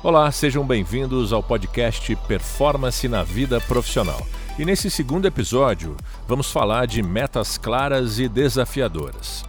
Olá, sejam bem-vindos ao podcast Performance na Vida Profissional. E nesse segundo episódio, vamos falar de metas claras e desafiadoras.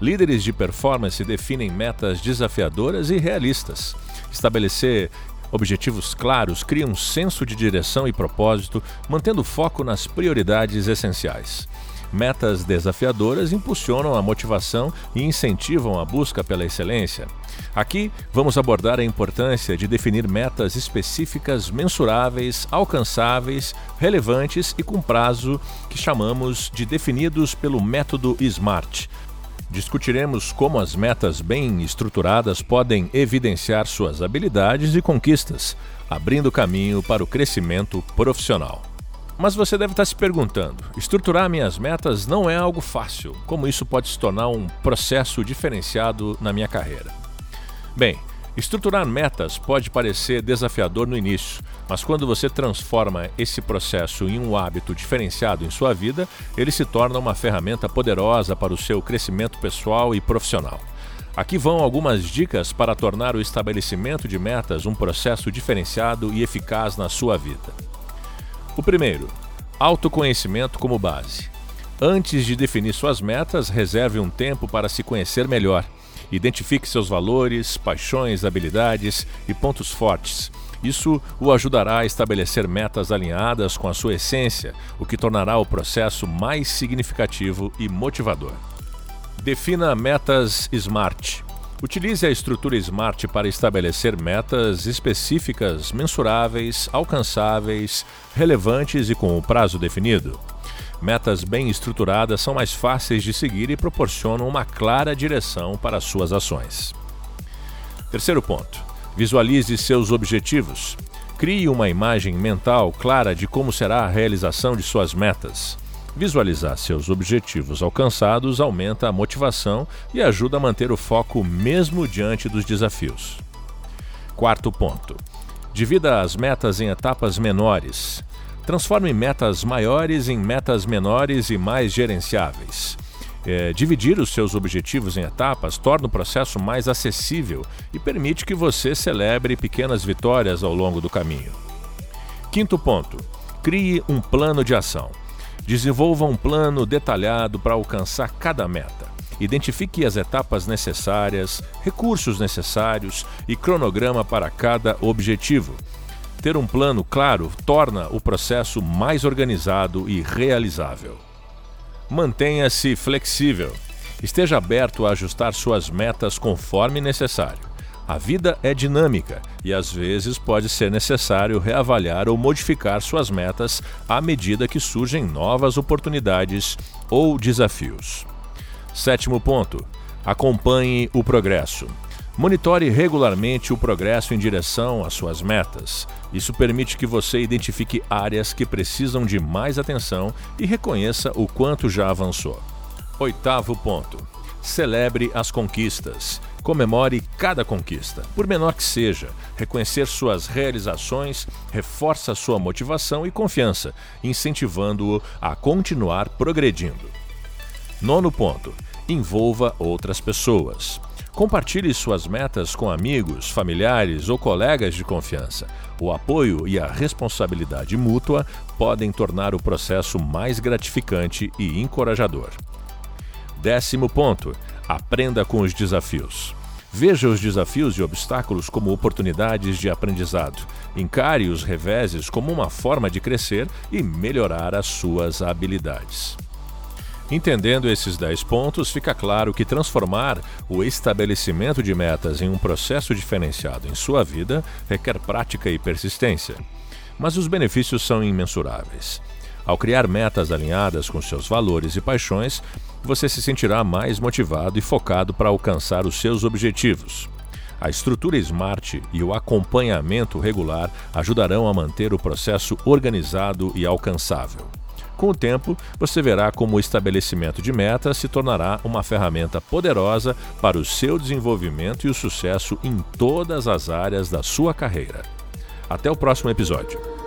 Líderes de performance definem metas desafiadoras e realistas. Estabelecer objetivos claros cria um senso de direção e propósito, mantendo foco nas prioridades essenciais. Metas desafiadoras impulsionam a motivação e incentivam a busca pela excelência. Aqui vamos abordar a importância de definir metas específicas, mensuráveis, alcançáveis, relevantes e com prazo que chamamos de definidos pelo método SMART. Discutiremos como as metas bem estruturadas podem evidenciar suas habilidades e conquistas, abrindo caminho para o crescimento profissional. Mas você deve estar se perguntando: estruturar minhas metas não é algo fácil. Como isso pode se tornar um processo diferenciado na minha carreira? Bem, estruturar metas pode parecer desafiador no início, mas quando você transforma esse processo em um hábito diferenciado em sua vida, ele se torna uma ferramenta poderosa para o seu crescimento pessoal e profissional. Aqui vão algumas dicas para tornar o estabelecimento de metas um processo diferenciado e eficaz na sua vida. O primeiro, autoconhecimento como base. Antes de definir suas metas, reserve um tempo para se conhecer melhor. Identifique seus valores, paixões, habilidades e pontos fortes. Isso o ajudará a estabelecer metas alinhadas com a sua essência, o que tornará o processo mais significativo e motivador. Defina metas SMART. Utilize a estrutura SMART para estabelecer metas específicas, mensuráveis, alcançáveis, relevantes e com o prazo definido. Metas bem estruturadas são mais fáceis de seguir e proporcionam uma clara direção para suas ações. Terceiro ponto: visualize seus objetivos. Crie uma imagem mental clara de como será a realização de suas metas. Visualizar seus objetivos alcançados aumenta a motivação e ajuda a manter o foco mesmo diante dos desafios. Quarto ponto: divida as metas em etapas menores. Transforme metas maiores em metas menores e mais gerenciáveis. É, dividir os seus objetivos em etapas torna o processo mais acessível e permite que você celebre pequenas vitórias ao longo do caminho. Quinto ponto: crie um plano de ação. Desenvolva um plano detalhado para alcançar cada meta. Identifique as etapas necessárias, recursos necessários e cronograma para cada objetivo. Ter um plano claro torna o processo mais organizado e realizável. Mantenha-se flexível. Esteja aberto a ajustar suas metas conforme necessário. A vida é dinâmica e às vezes pode ser necessário reavaliar ou modificar suas metas à medida que surgem novas oportunidades ou desafios. Sétimo ponto: acompanhe o progresso. Monitore regularmente o progresso em direção às suas metas. Isso permite que você identifique áreas que precisam de mais atenção e reconheça o quanto já avançou. Oitavo ponto: celebre as conquistas. Comemore cada conquista, por menor que seja. Reconhecer suas realizações reforça sua motivação e confiança, incentivando-o a continuar progredindo. Nono ponto: envolva outras pessoas. Compartilhe suas metas com amigos, familiares ou colegas de confiança. O apoio e a responsabilidade mútua podem tornar o processo mais gratificante e encorajador. Décimo ponto: aprenda com os desafios. Veja os desafios e obstáculos como oportunidades de aprendizado. Encare os reveses como uma forma de crescer e melhorar as suas habilidades. Entendendo esses 10 pontos, fica claro que transformar o estabelecimento de metas em um processo diferenciado em sua vida requer prática e persistência. Mas os benefícios são imensuráveis. Ao criar metas alinhadas com seus valores e paixões, você se sentirá mais motivado e focado para alcançar os seus objetivos. A estrutura Smart e o acompanhamento regular ajudarão a manter o processo organizado e alcançável. Com o tempo, você verá como o estabelecimento de metas se tornará uma ferramenta poderosa para o seu desenvolvimento e o sucesso em todas as áreas da sua carreira. Até o próximo episódio.